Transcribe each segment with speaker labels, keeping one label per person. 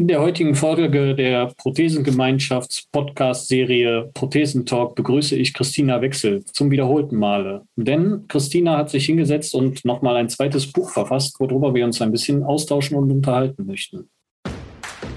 Speaker 1: In der heutigen Folge der Prothesengemeinschafts-Podcast-Serie Prothesentalk begrüße ich Christina Wechsel zum wiederholten Male. Denn Christina hat sich hingesetzt und nochmal ein zweites Buch verfasst, worüber wir uns ein bisschen austauschen und unterhalten möchten.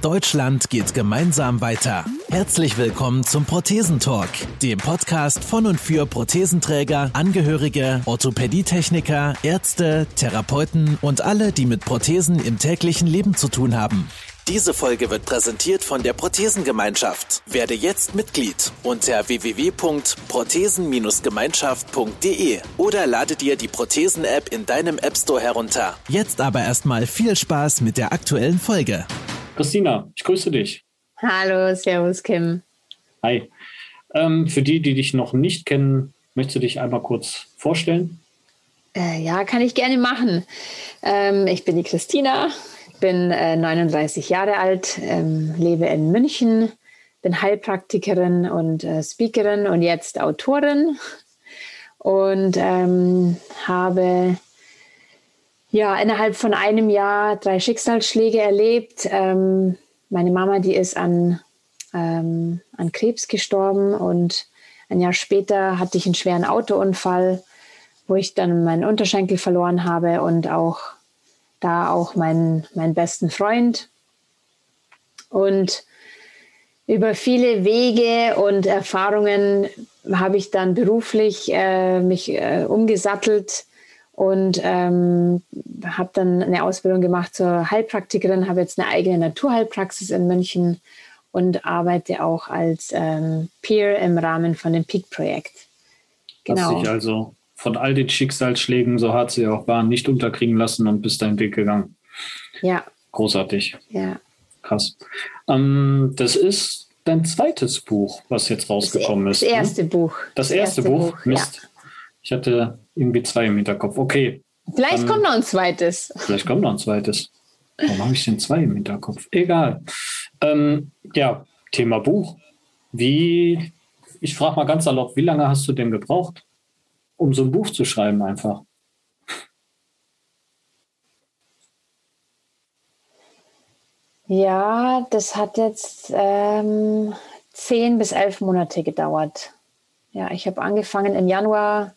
Speaker 2: Deutschland geht gemeinsam weiter. Herzlich willkommen zum Prothesentalk, dem Podcast von und für Prothesenträger, Angehörige, Orthopädietechniker, Ärzte, Therapeuten und alle, die mit Prothesen im täglichen Leben zu tun haben. Diese Folge wird präsentiert von der Prothesengemeinschaft. Werde jetzt Mitglied unter www.prothesen-gemeinschaft.de oder lade dir die Prothesen-App in deinem App Store herunter. Jetzt aber erstmal viel Spaß mit der aktuellen Folge.
Speaker 1: Christina, ich grüße dich.
Speaker 3: Hallo, Servus Kim.
Speaker 1: Hi. Ähm, für die, die dich noch nicht kennen, möchtest du dich einmal kurz vorstellen?
Speaker 3: Äh, ja, kann ich gerne machen. Ähm, ich bin die Christina, bin äh, 39 Jahre alt, ähm, lebe in München, bin Heilpraktikerin und äh, Speakerin und jetzt Autorin und ähm, habe ja innerhalb von einem Jahr drei Schicksalsschläge erlebt. Ähm, meine Mama, die ist an, ähm, an Krebs gestorben und ein Jahr später hatte ich einen schweren Autounfall, wo ich dann meinen Unterschenkel verloren habe und auch da auch meinen, meinen besten Freund. Und über viele Wege und Erfahrungen habe ich dann beruflich äh, mich äh, umgesattelt und ähm, habe dann eine Ausbildung gemacht zur Heilpraktikerin, habe jetzt eine eigene Naturheilpraxis in München und arbeite auch als ähm, Peer im Rahmen von dem Peak-Projekt.
Speaker 1: Genau. Hast dich also von all den Schicksalsschlägen, so hart sie auch waren, nicht unterkriegen lassen und bist deinen Weg gegangen.
Speaker 3: Ja.
Speaker 1: Großartig.
Speaker 3: Ja.
Speaker 1: Krass. Ähm, das ist dein zweites Buch, was jetzt rausgekommen
Speaker 3: das,
Speaker 1: ist.
Speaker 3: Das erste ne? Buch.
Speaker 1: Das, das erste, erste, Buch? Buch Mist. Ja. Ich hatte irgendwie zwei im Hinterkopf. Okay.
Speaker 3: Vielleicht ähm, kommt noch ein zweites.
Speaker 1: Vielleicht kommt noch ein zweites. Warum habe ich denn zwei im Hinterkopf? Egal. Ähm, ja, Thema Buch. Wie, ich frage mal ganz salopp, wie lange hast du denn gebraucht? Um so ein Buch zu schreiben einfach?
Speaker 3: Ja, das hat jetzt ähm, zehn bis elf Monate gedauert. Ja, ich habe angefangen im Januar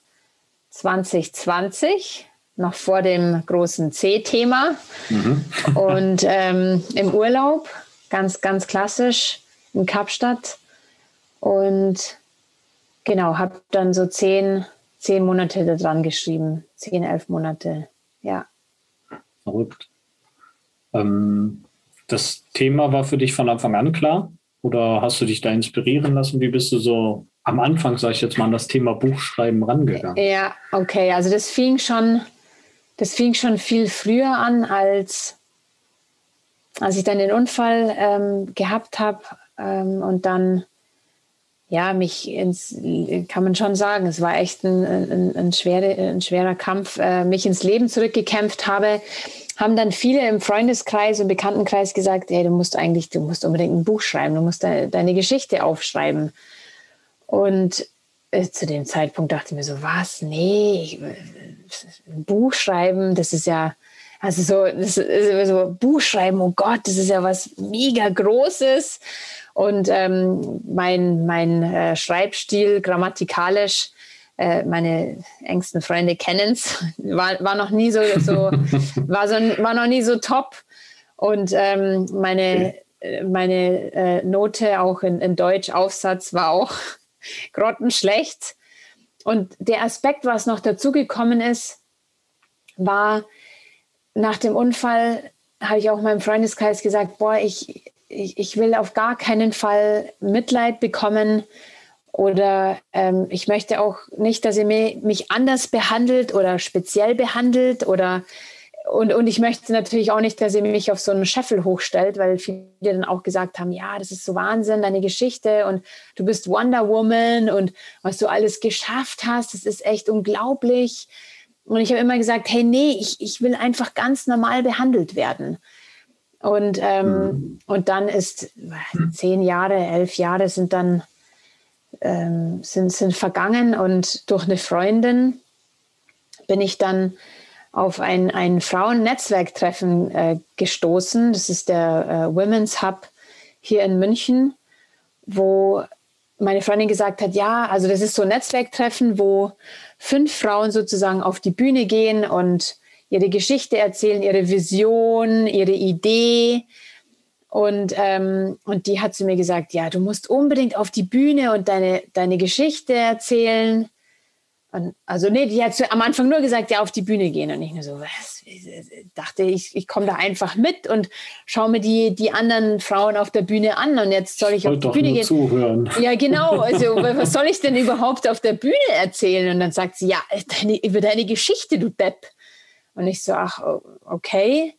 Speaker 3: 2020, noch vor dem großen C-Thema. Mhm. und ähm, im Urlaub, ganz, ganz klassisch, in Kapstadt. Und genau, habe dann so zehn, zehn Monate da dran geschrieben. Zehn, elf Monate, ja.
Speaker 1: Verrückt. Ähm, das Thema war für dich von Anfang an klar? Oder hast du dich da inspirieren lassen? Wie bist du so am Anfang, sage ich jetzt mal, an das Thema Buchschreiben rangegangen?
Speaker 3: Ja, okay. Also das fing schon, das fing schon viel früher an, als, als ich dann den Unfall ähm, gehabt habe ähm, und dann ja, mich ins, kann man schon sagen, es war echt ein, ein, ein, schwere, ein schwerer Kampf, äh, mich ins Leben zurückgekämpft habe, haben dann viele im Freundeskreis und Bekanntenkreis gesagt, hey, du musst eigentlich, du musst unbedingt ein Buch schreiben, du musst de, deine Geschichte aufschreiben. Und äh, zu dem Zeitpunkt dachte ich mir so, was? Nee, ich, ein Buch schreiben, das ist ja, also so, das ist so Buch schreiben, oh Gott, das ist ja was mega Großes. Und ähm, mein, mein äh, Schreibstil grammatikalisch, äh, meine engsten Freunde kennen es, war, war noch nie so, so, war, so war noch nie so top. Und ähm, meine, äh, meine äh, Note auch in, in Deutsch, Aufsatz war auch grottenschlecht. Und der Aspekt, was noch dazugekommen ist, war nach dem Unfall, habe ich auch meinem Freundeskreis gesagt, boah, ich, ich, ich will auf gar keinen Fall Mitleid bekommen oder ähm, ich möchte auch nicht, dass ihr mich anders behandelt oder speziell behandelt oder und, und ich möchte natürlich auch nicht, dass ihr mich auf so einen Scheffel hochstellt, weil viele dann auch gesagt haben, ja, das ist so Wahnsinn, deine Geschichte und du bist Wonder Woman und was du alles geschafft hast, das ist echt unglaublich. Und ich habe immer gesagt, hey, nee, ich, ich will einfach ganz normal behandelt werden. Und, ähm, mhm. und dann ist zehn Jahre, elf Jahre sind dann ähm, sind, sind vergangen und durch eine Freundin bin ich dann auf ein, ein Frauen-Netzwerktreffen äh, gestoßen. Das ist der äh, Women's Hub hier in München, wo meine Freundin gesagt hat, ja, also das ist so ein Netzwerktreffen, wo fünf Frauen sozusagen auf die Bühne gehen und ihre Geschichte erzählen, ihre Vision, ihre Idee. Und, ähm, und die hat zu mir gesagt, ja, du musst unbedingt auf die Bühne und deine, deine Geschichte erzählen. Und, also nee, die hat am Anfang nur gesagt, ja, auf die Bühne gehen. Und ich nur so, was? Ich dachte, ich, ich komme da einfach mit und schaue mir die, die anderen Frauen auf der Bühne an. Und jetzt soll ich, ich auf die Bühne gehen.
Speaker 1: Zuhören.
Speaker 3: Ja, genau. Also was soll ich denn überhaupt auf der Bühne erzählen? Und dann sagt sie, ja, deine, über deine Geschichte, du Depp. Und ich so, ach, okay,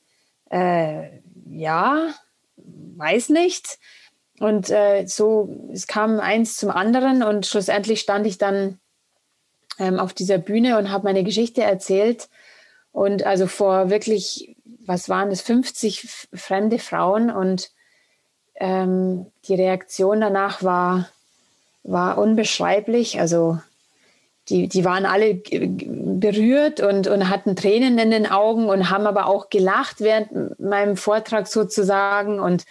Speaker 3: äh, ja, weiß nicht. Und äh, so, es kam eins zum anderen und schlussendlich stand ich dann ähm, auf dieser Bühne und habe meine Geschichte erzählt. Und also vor wirklich, was waren das, 50 fremde Frauen und ähm, die Reaktion danach war, war unbeschreiblich. Also die, die waren alle berührt und, und hatten Tränen in den Augen und haben aber auch gelacht während meinem Vortrag sozusagen. Und,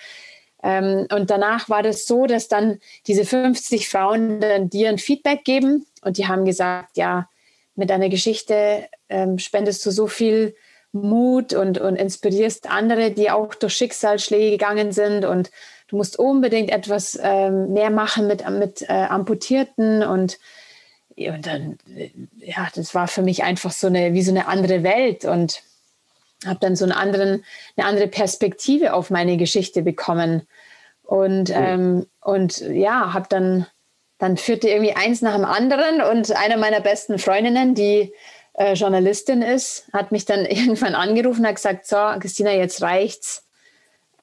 Speaker 3: ähm, und danach war das so, dass dann diese 50 Frauen dann dir ein Feedback geben und die haben gesagt, ja, mit deiner Geschichte ähm, spendest du so viel Mut und, und inspirierst andere, die auch durch Schicksalsschläge gegangen sind und du musst unbedingt etwas ähm, mehr machen mit, mit äh, Amputierten und und dann, ja, das war für mich einfach so eine, wie so eine andere Welt und habe dann so einen anderen, eine andere Perspektive auf meine Geschichte bekommen. Und, cool. ähm, und ja, habe dann, dann führte irgendwie eins nach dem anderen und eine meiner besten Freundinnen, die äh, Journalistin ist, hat mich dann irgendwann angerufen und hat gesagt, so, Christina, jetzt reicht's.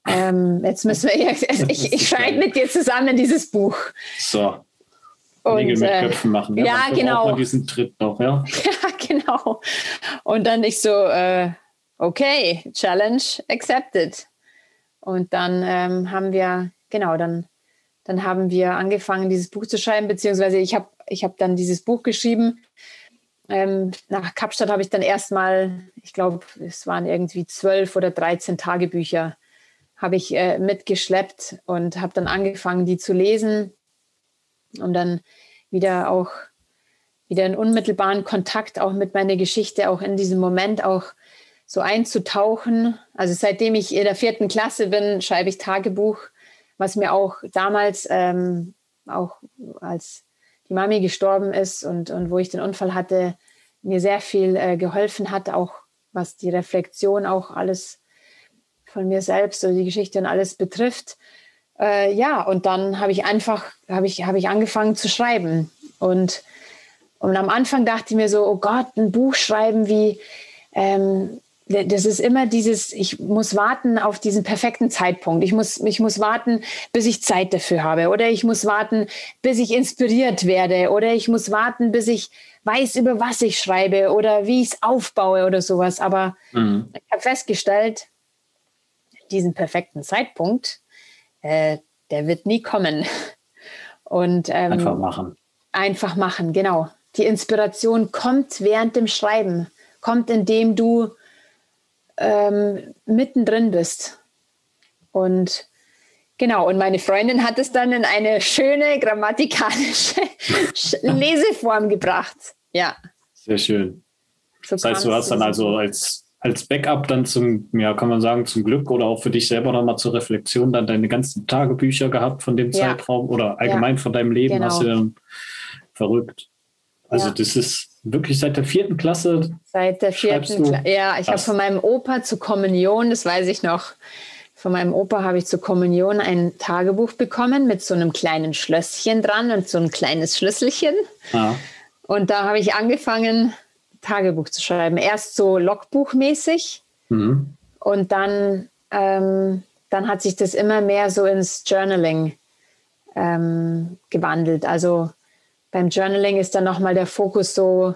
Speaker 3: Ähm, jetzt müssen wir, ich, ich schreibe mit dir zusammen dieses Buch.
Speaker 1: So. Und, Nägel mit äh, Köpfen machen.
Speaker 3: Ja, ja genau.
Speaker 1: Man diesen Tritt noch, ja.
Speaker 3: ja, genau. Und dann ich so, äh, okay, Challenge accepted. Und dann ähm, haben wir, genau, dann, dann haben wir angefangen, dieses Buch zu schreiben, beziehungsweise ich habe ich hab dann dieses Buch geschrieben. Ähm, nach Kapstadt habe ich dann erstmal, ich glaube, es waren irgendwie zwölf oder dreizehn Tagebücher, habe ich äh, mitgeschleppt und habe dann angefangen, die zu lesen um dann wieder auch wieder in unmittelbaren Kontakt auch mit meiner Geschichte, auch in diesem Moment auch so einzutauchen. Also seitdem ich in der vierten Klasse bin, schreibe ich Tagebuch, was mir auch damals, ähm, auch als die Mami gestorben ist und, und wo ich den Unfall hatte, mir sehr viel äh, geholfen hat, auch was die Reflexion auch alles von mir selbst oder die Geschichte und alles betrifft äh, ja, und dann habe ich einfach, habe ich, habe ich angefangen zu schreiben. Und, und am Anfang dachte ich mir so, oh Gott, ein Buch schreiben wie, ähm, das ist immer dieses, ich muss warten auf diesen perfekten Zeitpunkt. Ich muss, ich muss warten, bis ich Zeit dafür habe. Oder ich muss warten, bis ich inspiriert werde. Oder ich muss warten, bis ich weiß, über was ich schreibe oder wie ich es aufbaue oder sowas. Aber mhm. ich habe festgestellt, diesen perfekten Zeitpunkt, äh, der wird nie kommen. Und, ähm,
Speaker 1: einfach machen.
Speaker 3: Einfach machen, genau. Die Inspiration kommt während dem Schreiben, kommt, indem du ähm, mittendrin bist. Und genau, und meine Freundin hat es dann in eine schöne grammatikalische Leseform gebracht. Ja.
Speaker 1: Sehr schön. So das heißt, du hast dann also als als Backup dann zum, ja, kann man sagen, zum Glück oder auch für dich selber nochmal zur Reflexion dann deine ganzen Tagebücher gehabt von dem ja. Zeitraum oder allgemein ja. von deinem Leben genau. hast du dann verrückt. Also ja. das ist wirklich seit der vierten Klasse.
Speaker 3: Seit der vierten Klasse. Ja, ich habe von meinem Opa zur Kommunion, das weiß ich noch, von meinem Opa habe ich zur Kommunion ein Tagebuch bekommen mit so einem kleinen Schlösschen dran und so ein kleines Schlüsselchen. Ja. Und da habe ich angefangen, Tagebuch zu schreiben. Erst so Logbuchmäßig mhm. und dann, ähm, dann hat sich das immer mehr so ins Journaling ähm, gewandelt. Also beim Journaling ist dann nochmal der Fokus so,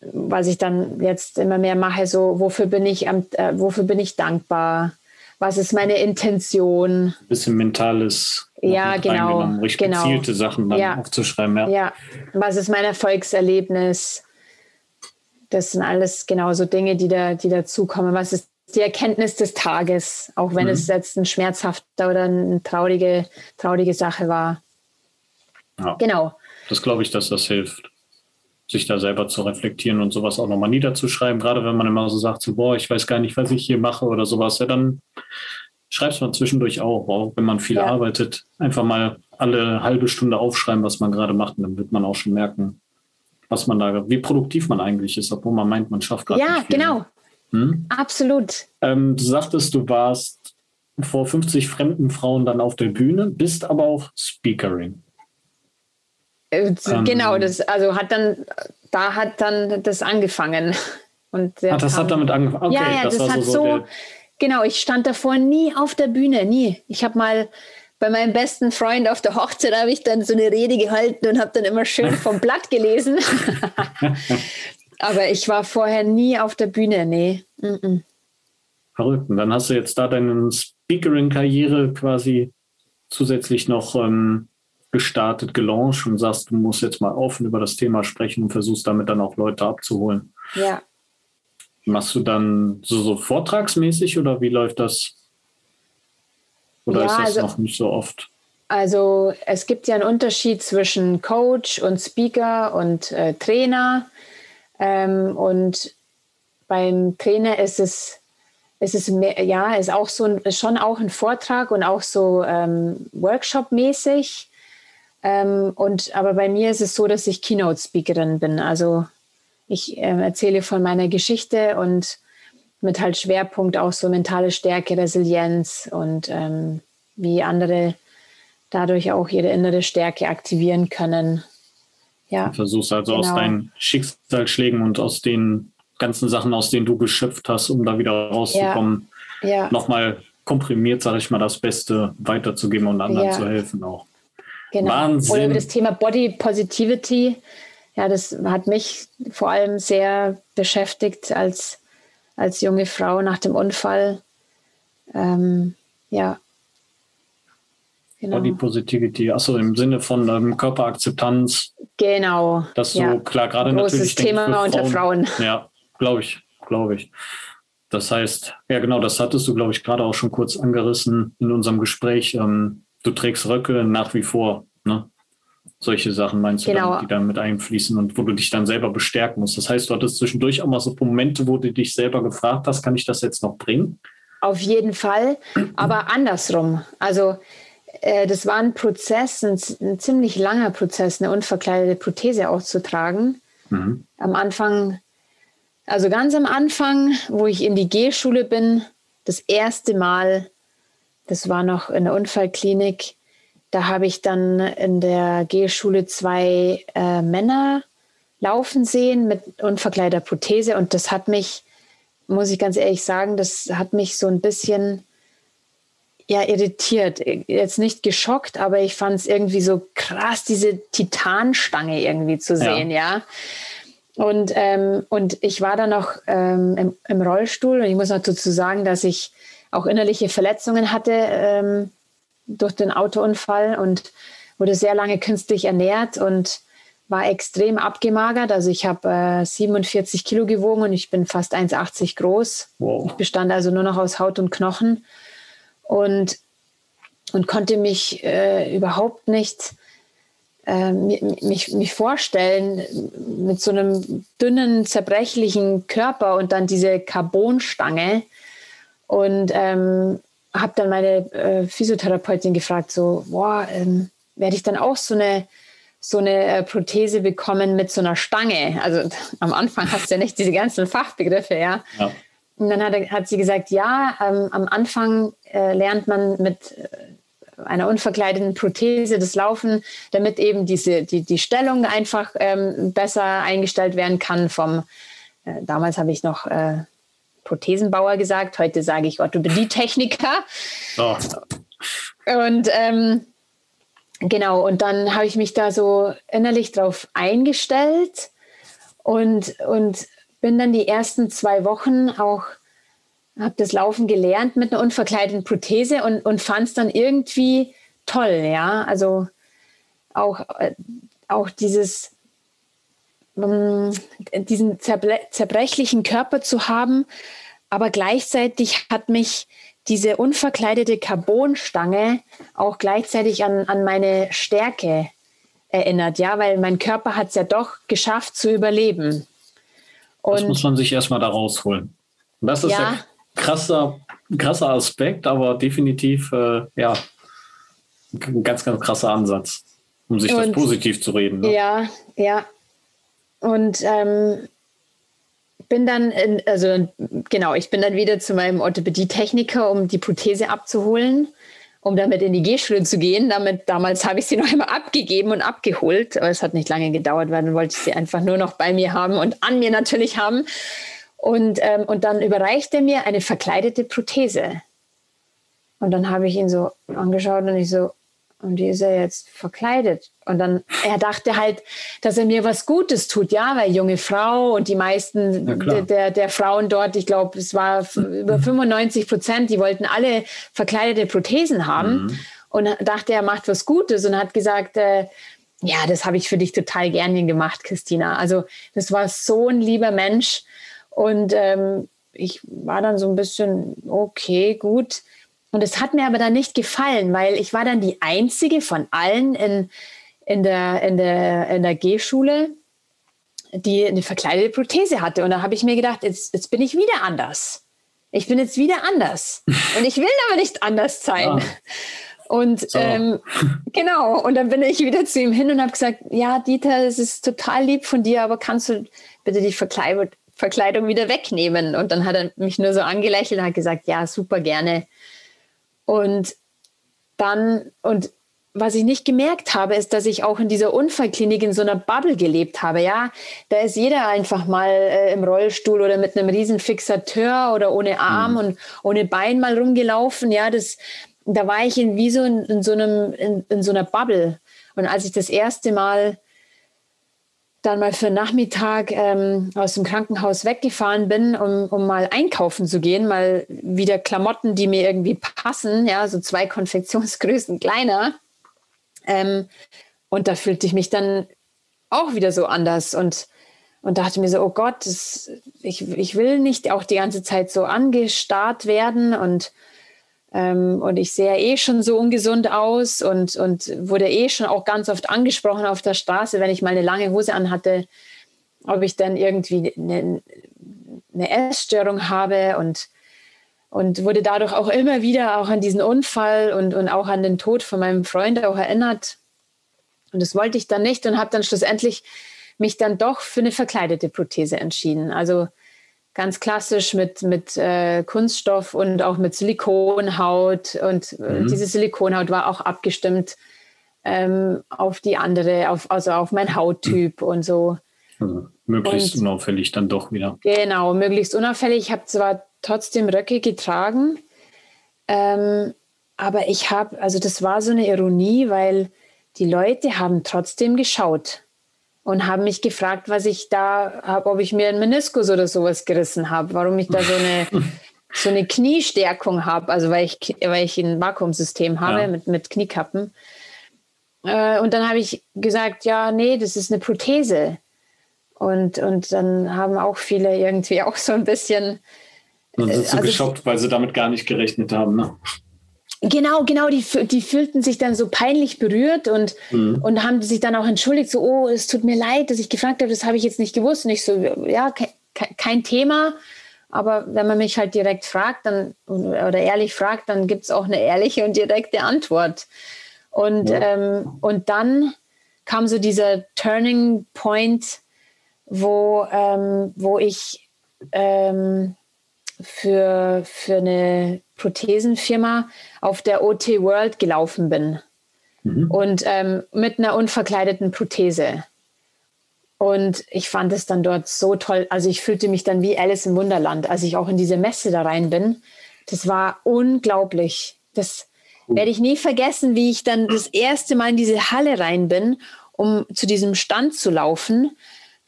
Speaker 3: was ich dann jetzt immer mehr mache, so wofür bin ich, am, äh, wofür bin ich dankbar? Was ist meine Intention?
Speaker 1: Ein bisschen mentales.
Speaker 3: Ja, genau.
Speaker 1: Richtig
Speaker 3: genau.
Speaker 1: gezielte Sachen dann ja. aufzuschreiben. Ja.
Speaker 3: ja, was ist mein Erfolgserlebnis? Das sind alles genauso Dinge, die da, die dazukommen. Was ist die Erkenntnis des Tages, auch wenn mhm. es jetzt ein schmerzhafter oder eine traurige, traurige Sache war.
Speaker 1: Ja. Genau. Das glaube ich, dass das hilft, sich da selber zu reflektieren und sowas auch nochmal niederzuschreiben. Gerade wenn man immer so sagt, so, boah, ich weiß gar nicht, was ich hier mache oder sowas, ja, dann schreibst man zwischendurch auch, auch wenn man viel ja. arbeitet, einfach mal alle halbe Stunde aufschreiben, was man gerade macht. Und dann wird man auch schon merken, was man da, wie produktiv man eigentlich ist, obwohl man meint, man schafft gerade.
Speaker 3: Ja, genau. Hm? Absolut.
Speaker 1: Ähm, du sagtest, du warst vor 50 fremden Frauen dann auf der Bühne, bist aber auch Speakerin.
Speaker 3: Äh, genau, ähm, das also hat dann, da hat dann das angefangen. Und
Speaker 1: Ach, das kam, hat damit angefangen. Okay,
Speaker 3: ja, ja, das, das hat so, so genau, ich stand davor nie auf der Bühne, nie. Ich habe mal bei meinem besten Freund auf der Hochzeit habe ich dann so eine Rede gehalten und habe dann immer schön vom Blatt gelesen. Aber ich war vorher nie auf der Bühne, nee. Mm -mm.
Speaker 1: Verrückt. Und dann hast du jetzt da deine Speakerin-Karriere quasi zusätzlich noch ähm, gestartet, gelauncht und sagst, du musst jetzt mal offen über das Thema sprechen und versuchst damit dann auch Leute abzuholen.
Speaker 3: Ja.
Speaker 1: Machst du dann so, so vortragsmäßig oder wie läuft das? Oder ja, ist das also, noch nicht so oft?
Speaker 3: Also es gibt ja einen Unterschied zwischen Coach und Speaker und äh, Trainer. Ähm, und beim Trainer ist es, ist es mehr, ja, ist auch so ein, schon auch ein Vortrag und auch so ähm, Workshop-mäßig. Ähm, und aber bei mir ist es so, dass ich Keynote-Speakerin bin. Also ich äh, erzähle von meiner Geschichte und mit halt Schwerpunkt auch so mentale Stärke, Resilienz und ähm, wie andere dadurch auch ihre innere Stärke aktivieren können.
Speaker 1: Ja. Du versuchst also genau. aus deinen Schicksalsschlägen und aus den ganzen Sachen, aus denen du geschöpft hast, um da wieder rauszukommen, ja. ja. nochmal komprimiert, sage ich mal, das Beste weiterzugeben und anderen ja. zu helfen auch.
Speaker 3: Genau. Wahnsinn. Oder das Thema Body Positivity. Ja, das hat mich vor allem sehr beschäftigt als, als junge Frau nach dem Unfall. Ähm, ja,
Speaker 1: Genau. Body Positivity, achso, im Sinne von ähm, Körperakzeptanz.
Speaker 3: Genau.
Speaker 1: Das so, ja. klar, gerade
Speaker 3: natürlich. Thema Frauen, unter Frauen.
Speaker 1: Ja, glaube ich, glaube ich. Das heißt, ja genau, das hattest du, glaube ich, gerade auch schon kurz angerissen in unserem Gespräch. Ähm, du trägst Röcke nach wie vor, ne? Solche Sachen meinst du, genau. dann, die dann mit einfließen und wo du dich dann selber bestärken musst. Das heißt, du hattest zwischendurch auch mal so Momente, wo du dich selber gefragt hast, kann ich das jetzt noch bringen?
Speaker 3: Auf jeden Fall, aber andersrum. Also äh, das war ein Prozess, ein, ein, ziemlich langer Prozess, eine unverkleidete Prothese auszutragen. Mhm. Am Anfang, also ganz am Anfang, wo ich in die Gehschule bin, das erste Mal, das war noch in der Unfallklinik, da habe ich dann in der Gehschule zwei äh, Männer laufen sehen mit unverkleideter Prothese und das hat mich, muss ich ganz ehrlich sagen, das hat mich so ein bisschen ja irritiert. Jetzt nicht geschockt, aber ich fand es irgendwie so krass, diese Titanstange irgendwie zu sehen, ja. ja. Und, ähm, und ich war dann noch ähm, im, im, Rollstuhl und ich muss noch dazu sagen, dass ich auch innerliche Verletzungen hatte ähm, durch den Autounfall und wurde sehr lange künstlich ernährt und war extrem abgemagert. Also ich habe äh, 47 Kilo gewogen und ich bin fast 1,80 groß. Wow. Ich bestand also nur noch aus Haut und Knochen und, und konnte mich äh, überhaupt nicht äh, mich, mich vorstellen mit so einem dünnen, zerbrechlichen Körper und dann diese Carbonstange. Und ähm, habe dann meine äh, Physiotherapeutin gefragt, so, boah, ähm, werde ich dann auch so eine so eine äh, Prothese bekommen mit so einer Stange. Also am Anfang hast du ja nicht diese ganzen Fachbegriffe, ja. ja. Und dann hat, er, hat sie gesagt, ja, ähm, am Anfang äh, lernt man mit äh, einer unverkleideten Prothese das Laufen, damit eben diese, die, die Stellung einfach ähm, besser eingestellt werden kann vom, äh, damals habe ich noch äh, Prothesenbauer gesagt, heute sage ich Orthopädietechniker. Oh. Und ähm, genau, und dann habe ich mich da so innerlich drauf eingestellt und, und bin dann die ersten zwei Wochen auch, habe das Laufen gelernt mit einer unverkleideten Prothese und, und fand es dann irgendwie toll, ja. Also auch, äh, auch dieses, diesen zerbrechlichen Körper zu haben, aber gleichzeitig hat mich diese unverkleidete Carbonstange auch gleichzeitig an, an meine Stärke erinnert, ja, weil mein Körper hat es ja doch geschafft zu überleben.
Speaker 1: Und das muss man sich erstmal da rausholen. Das ist ja, ein krasser, krasser Aspekt, aber definitiv äh, ja, ein ganz, ganz krasser Ansatz, um sich und, das positiv zu reden.
Speaker 3: Ne? Ja, ja. Und ähm, bin dann, in, also genau, ich bin dann wieder zu meinem Orthopädie-Techniker, um die Prothese abzuholen, um damit in die Gehschule zu gehen. Damit, damals habe ich sie noch einmal abgegeben und abgeholt, aber es hat nicht lange gedauert, weil dann wollte ich sie einfach nur noch bei mir haben und an mir natürlich haben. Und, ähm, und dann überreicht er mir eine verkleidete Prothese. Und dann habe ich ihn so angeschaut und ich so, und die ist er jetzt verkleidet. Und dann, er dachte halt, dass er mir was Gutes tut, ja, weil junge Frau und die meisten ja, der, der Frauen dort, ich glaube, es war über 95 Prozent, die wollten alle verkleidete Prothesen haben. Mhm. Und dachte, er macht was Gutes und hat gesagt, äh, ja, das habe ich für dich total gerne gemacht, Christina. Also das war so ein lieber Mensch. Und ähm, ich war dann so ein bisschen, okay, gut und es hat mir aber dann nicht gefallen, weil ich war dann die einzige von allen in, in der, in der, in der G-Schule, die eine verkleidete Prothese hatte. Und da habe ich mir gedacht, jetzt, jetzt bin ich wieder anders. Ich bin jetzt wieder anders. Und ich will aber nicht anders sein. Ja. Und so. ähm, genau, und dann bin ich wieder zu ihm hin und habe gesagt, ja, Dieter, es ist total lieb von dir, aber kannst du bitte die Verkleidung wieder wegnehmen? Und dann hat er mich nur so angelächelt und hat gesagt, ja, super gerne. Und dann, und was ich nicht gemerkt habe, ist, dass ich auch in dieser Unfallklinik in so einer Bubble gelebt habe. Ja, da ist jeder einfach mal äh, im Rollstuhl oder mit einem riesen Fixateur oder ohne Arm mhm. und ohne Bein mal rumgelaufen. Ja, das, da war ich in, wie so in, in so einem, in, in, so einer Bubble. Und als ich das erste Mal dann mal für Nachmittag ähm, aus dem Krankenhaus weggefahren bin, um, um mal einkaufen zu gehen, mal wieder Klamotten, die mir irgendwie passen, ja, so zwei Konfektionsgrößen kleiner. Ähm, und da fühlte ich mich dann auch wieder so anders und, und dachte mir so, oh Gott, das, ich, ich will nicht auch die ganze Zeit so angestarrt werden und ähm, und ich sehe eh schon so ungesund aus und, und wurde eh schon auch ganz oft angesprochen auf der Straße, wenn ich mal eine lange Hose anhatte, ob ich dann irgendwie eine, eine Essstörung habe und, und wurde dadurch auch immer wieder auch an diesen Unfall und, und auch an den Tod von meinem Freund auch erinnert. Und das wollte ich dann nicht und habe dann schlussendlich mich dann doch für eine verkleidete Prothese entschieden. Also ganz klassisch mit, mit äh, Kunststoff und auch mit Silikonhaut. Und äh, mhm. diese Silikonhaut war auch abgestimmt ähm, auf die andere, auf, also auf meinen Hauttyp mhm. und so.
Speaker 1: Also möglichst und, unauffällig dann doch wieder.
Speaker 3: Genau, möglichst unauffällig. Ich habe zwar trotzdem Röcke getragen, ähm, aber ich habe, also das war so eine Ironie, weil die Leute haben trotzdem geschaut und haben mich gefragt, was ich da habe, ob ich mir einen Meniskus oder sowas gerissen habe, warum ich da so eine, so eine Kniestärkung habe, also weil ich, weil ich ein Vakuumsystem habe ja. mit, mit Kniekappen. Äh, und dann habe ich gesagt, ja, nee, das ist eine Prothese. Und, und dann haben auch viele irgendwie auch so ein bisschen.
Speaker 1: Dann sind sie also, geschockt, weil sie damit gar nicht gerechnet haben. Ne?
Speaker 3: Genau, genau, die, die fühlten sich dann so peinlich berührt und, mhm. und haben sich dann auch entschuldigt, so, oh, es tut mir leid, dass ich gefragt habe, das habe ich jetzt nicht gewusst. Und ich so, ja, ke kein Thema. Aber wenn man mich halt direkt fragt dann, oder ehrlich fragt, dann gibt es auch eine ehrliche und direkte Antwort. Und, ja. ähm, und dann kam so dieser Turning Point, wo, ähm, wo ich ähm, für, für eine Prothesenfirma auf der OT World gelaufen bin. Mhm. Und ähm, mit einer unverkleideten Prothese. Und ich fand es dann dort so toll. Also ich fühlte mich dann wie Alice im Wunderland, als ich auch in diese Messe da rein bin. Das war unglaublich. Das werde ich nie vergessen, wie ich dann das erste Mal in diese Halle rein bin, um zu diesem Stand zu laufen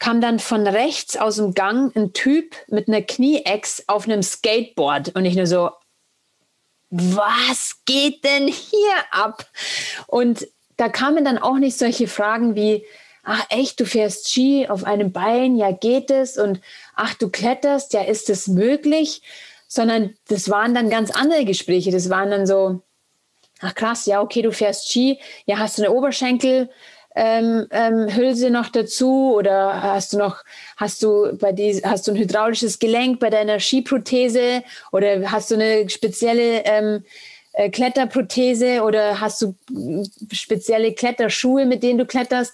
Speaker 3: kam dann von rechts aus dem Gang ein Typ mit einer Knieex auf einem Skateboard und ich nur so, was geht denn hier ab? Und da kamen dann auch nicht solche Fragen wie, ach echt, du fährst Ski auf einem Bein, ja geht es und ach, du kletterst, ja ist es möglich, sondern das waren dann ganz andere Gespräche. Das waren dann so, ach krass, ja okay, du fährst Ski, ja hast du eine Oberschenkel, ähm, ähm, Hülse noch dazu oder hast du noch hast du bei die, hast du ein hydraulisches Gelenk bei deiner Skiprothese oder hast du eine spezielle ähm, äh, Kletterprothese oder hast du spezielle Kletterschuhe, mit denen du kletterst?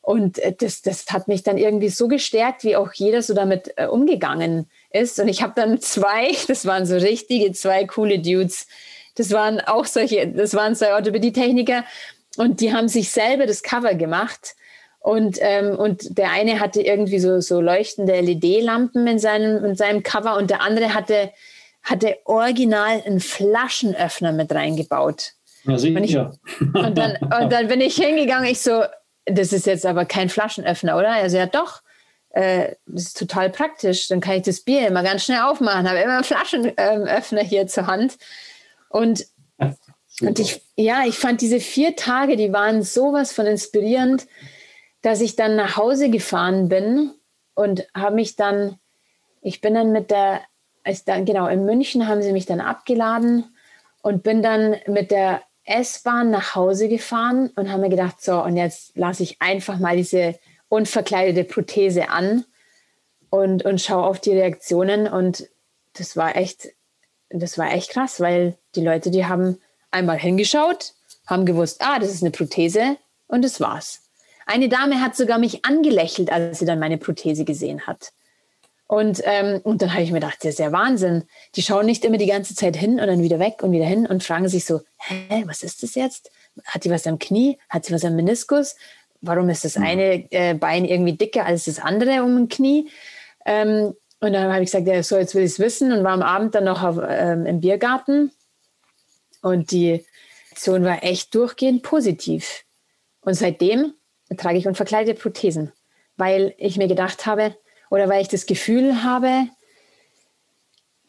Speaker 3: Und äh, das, das hat mich dann irgendwie so gestärkt, wie auch jeder so damit äh, umgegangen ist. Und ich habe dann zwei, das waren so richtige zwei coole Dudes. Das waren auch solche, das waren zwei Orthopädie-Techniker und die haben sich selber das Cover gemacht. Und, ähm, und der eine hatte irgendwie so, so leuchtende LED-Lampen in seinem, in seinem Cover und der andere hatte, hatte original einen Flaschenöffner mit reingebaut.
Speaker 1: Ja, und, ich,
Speaker 3: und, dann, und dann bin ich hingegangen, ich so, das ist jetzt aber kein Flaschenöffner, oder? Er so, ja doch, äh, das ist total praktisch, dann kann ich das Bier immer ganz schnell aufmachen, habe immer einen Flaschenöffner hier zur Hand. Und und ich, ja, ich fand diese vier Tage, die waren sowas von inspirierend, dass ich dann nach Hause gefahren bin und habe mich dann, ich bin dann mit der, als dann, genau, in München haben sie mich dann abgeladen und bin dann mit der S-Bahn nach Hause gefahren und habe mir gedacht, so, und jetzt lasse ich einfach mal diese unverkleidete Prothese an und, und schaue auf die Reaktionen. Und das war echt, das war echt krass, weil die Leute, die haben einmal hingeschaut, haben gewusst, ah, das ist eine Prothese und das war's. Eine Dame hat sogar mich angelächelt, als sie dann meine Prothese gesehen hat. Und, ähm, und dann habe ich mir gedacht, das ist ja Wahnsinn. Die schauen nicht immer die ganze Zeit hin und dann wieder weg und wieder hin und fragen sich so, hä, was ist das jetzt? Hat sie was am Knie? Hat sie was am Meniskus? Warum ist das hm. eine äh, Bein irgendwie dicker als das andere um ein Knie? Ähm, und dann habe ich gesagt, ja, so, jetzt will ich es wissen und war am Abend dann noch auf, ähm, im Biergarten und die Reaktion war echt durchgehend positiv. Und seitdem trage ich unverkleidete Prothesen, weil ich mir gedacht habe oder weil ich das Gefühl habe,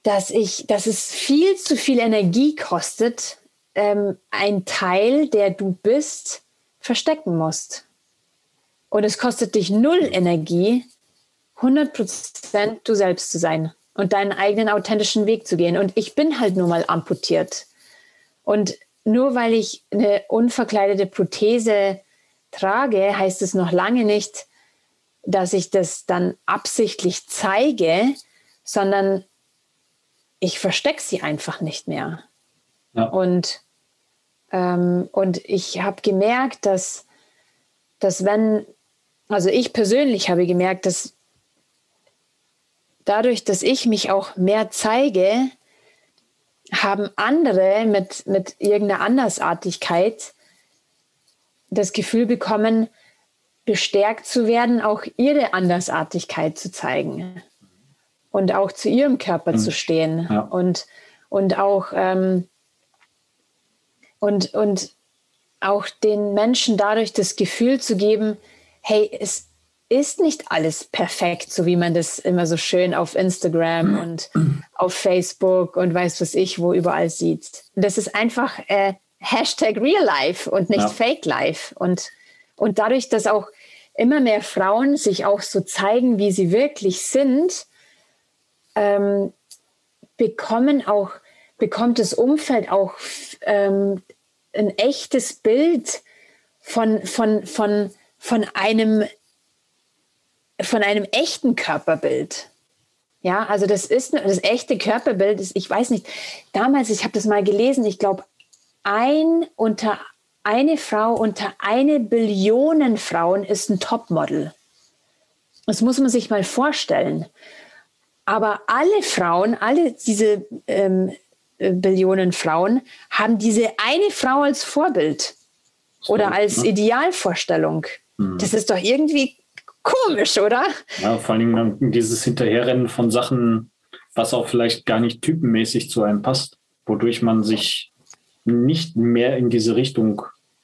Speaker 3: dass, ich, dass es viel zu viel Energie kostet, ähm, ein Teil, der du bist, verstecken musst. Und es kostet dich null Energie, 100% du selbst zu sein und deinen eigenen authentischen Weg zu gehen. Und ich bin halt nur mal amputiert. Und nur weil ich eine unverkleidete Prothese trage, heißt es noch lange nicht, dass ich das dann absichtlich zeige, sondern ich verstecke sie einfach nicht mehr. Ja. Und, ähm, und ich habe gemerkt, dass, dass wenn, also ich persönlich habe gemerkt, dass dadurch, dass ich mich auch mehr zeige, haben andere mit, mit irgendeiner Andersartigkeit das Gefühl bekommen, bestärkt zu werden, auch ihre Andersartigkeit zu zeigen und auch zu ihrem Körper mhm. zu stehen ja. und, und auch ähm, und, und auch den Menschen dadurch das Gefühl zu geben, hey, es ist nicht alles perfekt, so wie man das immer so schön auf Instagram und auf Facebook und weiß was ich, wo überall sieht. das ist einfach äh, Hashtag Real Life und nicht ja. Fake Life. Und, und dadurch, dass auch immer mehr Frauen sich auch so zeigen, wie sie wirklich sind, ähm, bekommen auch, bekommt das Umfeld auch ähm, ein echtes Bild von, von, von, von einem von einem echten Körperbild. Ja, also das ist das echte Körperbild ist, ich weiß nicht, damals, ich habe das mal gelesen, ich glaube, ein unter eine Frau unter eine Billion Frauen ist ein Topmodel. Das muss man sich mal vorstellen. Aber alle Frauen, alle diese ähm, Billionen Frauen haben diese eine Frau als Vorbild oder als Idealvorstellung. Mhm. Das ist doch irgendwie Komisch, oder?
Speaker 1: Ja, vor allem dieses Hinterherrennen von Sachen, was auch vielleicht gar nicht typenmäßig zu einem passt, wodurch man sich nicht mehr in diese Richtung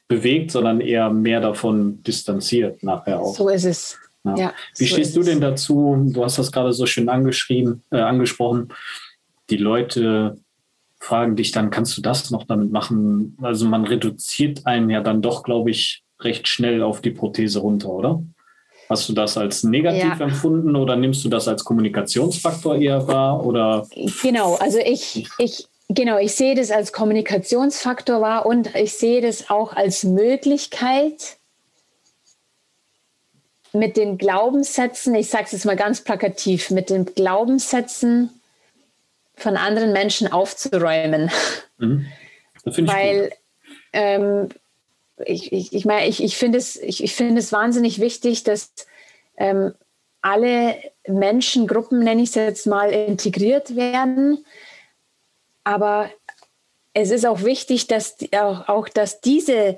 Speaker 1: bewegt, sondern eher mehr davon distanziert nachher auch.
Speaker 3: So ist es. Ja. ja
Speaker 1: Wie so stehst du denn dazu? Du hast das gerade so schön angeschrieben, äh, angesprochen. Die Leute fragen dich dann, kannst du das noch damit machen? Also man reduziert einen ja dann doch, glaube ich, recht schnell auf die Prothese runter, oder? Hast du das als negativ ja. empfunden oder nimmst du das als Kommunikationsfaktor eher wahr? Oder?
Speaker 3: Genau, also ich, ich, genau, ich sehe das als Kommunikationsfaktor wahr und ich sehe das auch als Möglichkeit, mit den Glaubenssätzen, ich sage es jetzt mal ganz plakativ, mit den Glaubenssätzen von anderen Menschen aufzuräumen. Mhm. Weil ähm, ich, ich, ich meine, ich, ich finde es, ich, ich find es wahnsinnig wichtig, dass ähm, alle Menschengruppen, nenne ich es jetzt mal, integriert werden. Aber es ist auch wichtig, dass auch, auch dass diese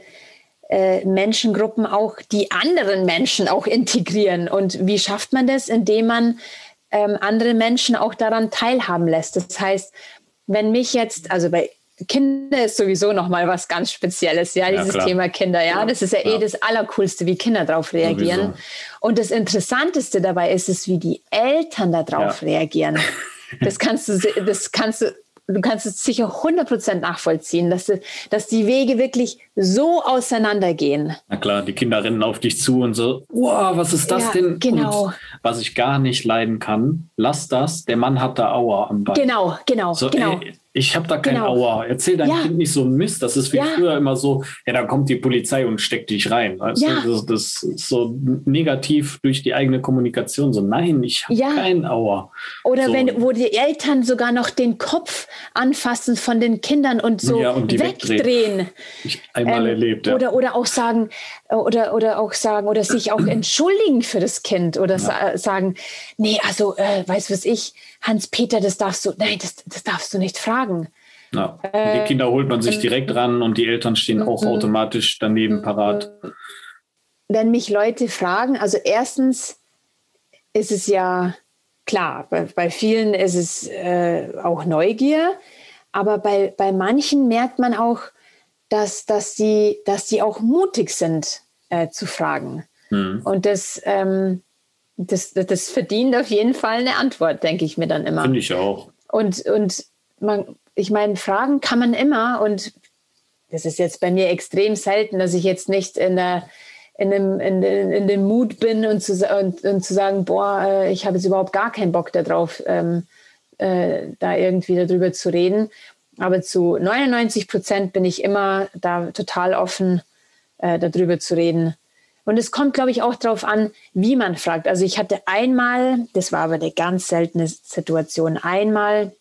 Speaker 3: äh, Menschengruppen auch die anderen Menschen auch integrieren. Und wie schafft man das? Indem man ähm, andere Menschen auch daran teilhaben lässt. Das heißt, wenn mich jetzt, also bei Kinder ist sowieso noch mal was ganz Spezielles, ja, dieses ja, Thema Kinder, ja, das ist ja, ja, eh das Allercoolste, wie Kinder darauf reagieren. Sowieso. Und das Interessanteste dabei ist es, wie die Eltern darauf ja. reagieren. Das kannst du, das kannst du du kannst es sicher 100% nachvollziehen, dass, dass die Wege wirklich so auseinandergehen.
Speaker 1: Na klar, die Kinder rennen auf dich zu und so, wow, was ist das ja, denn?
Speaker 3: Genau.
Speaker 1: Und was ich gar nicht leiden kann, lass das, der Mann hat da Aua am Bein.
Speaker 3: Genau, genau,
Speaker 1: so,
Speaker 3: genau.
Speaker 1: Ey, ich habe da kein genau. Aua. Erzähl deinem ja. Kind nicht so einen Mist. Das ist wie ja. früher immer so, ja, da kommt die Polizei und steckt dich rein. Weißt ja. das, das, ist so negativ durch die eigene Kommunikation. So, nein, ich habe ja. kein Aua.
Speaker 3: Oder
Speaker 1: so.
Speaker 3: wenn, wo die Eltern sogar noch den Kopf anfassen von den Kindern und so
Speaker 1: ja, und wegdrehen. wegdrehen. Ich einmal ähm, erlebt, ja.
Speaker 3: Oder, oder auch sagen, oder, oder auch sagen, oder sich auch entschuldigen für das Kind oder sa sagen, nee, also, äh, weißt du was ich, Hans-Peter, das darfst du, nein, das, das darfst du nicht fragen.
Speaker 1: Ja. die Kinder holt man sich ähm, direkt ran und die Eltern stehen auch mhm. automatisch daneben parat.
Speaker 3: Wenn mich Leute fragen, also erstens ist es ja klar, bei, bei vielen ist es äh, auch Neugier, aber bei, bei manchen merkt man auch, dass, dass, die, dass die auch mutig sind äh, zu fragen. Mhm. Und das, ähm, das, das verdient auf jeden Fall eine Antwort, denke ich mir dann immer.
Speaker 1: Finde ich auch.
Speaker 3: Und, und man, ich meine, fragen kann man immer und das ist jetzt bei mir extrem selten, dass ich jetzt nicht in der in dem, in, in, in dem Mut bin und zu, und, und zu sagen, boah, äh, ich habe jetzt überhaupt gar keinen Bock darauf, ähm, äh, da irgendwie darüber zu reden. Aber zu 99 Prozent bin ich immer da total offen, äh, darüber zu reden. Und es kommt, glaube ich, auch darauf an, wie man fragt. Also ich hatte einmal, das war aber eine ganz seltene Situation, einmal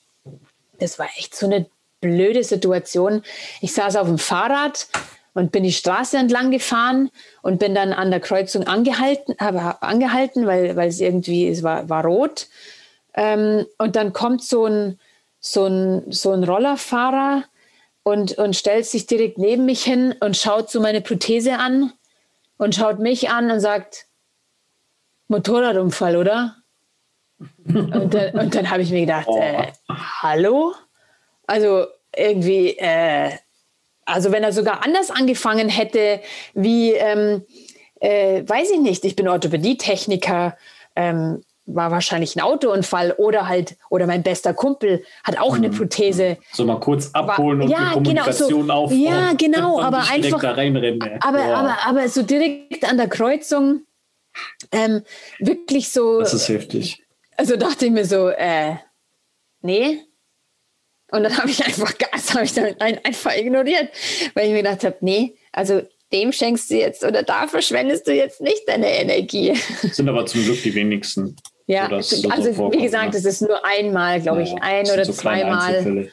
Speaker 3: das war echt so eine blöde Situation. Ich saß auf dem Fahrrad und bin die Straße entlang gefahren und bin dann an der Kreuzung angehalten, habe angehalten, weil, weil es irgendwie, es war, war rot. Ähm, und dann kommt so ein, so ein, so ein Rollerfahrer und, und stellt sich direkt neben mich hin und schaut so meine Prothese an und schaut mich an und sagt, Motorradunfall, oder? Und dann, und dann habe ich mir gedacht, oh. äh, hallo? Also irgendwie, äh, also wenn er sogar anders angefangen hätte, wie, ähm, äh, weiß ich nicht, ich bin Orthopädietechniker, ähm, war wahrscheinlich ein Autounfall oder halt, oder mein bester Kumpel hat auch eine mhm. Prothese.
Speaker 1: So mal kurz abholen war, und ja, die Kommunikation genau, so, aufbauen.
Speaker 3: Ja, genau, aber einfach. Aber, aber, aber so direkt an der Kreuzung ähm, wirklich so.
Speaker 1: Das ist heftig.
Speaker 3: Also dachte ich mir so, äh, nee. Und dann habe ich einfach das habe ich dann einfach ignoriert, weil ich mir gedacht habe, nee, also dem schenkst du jetzt oder da verschwendest du jetzt nicht deine Energie.
Speaker 1: Das sind aber zum Glück die wenigsten.
Speaker 3: Ja, also so wie gesagt, ne? es ist nur einmal, glaube ich, ein oder so zweimal.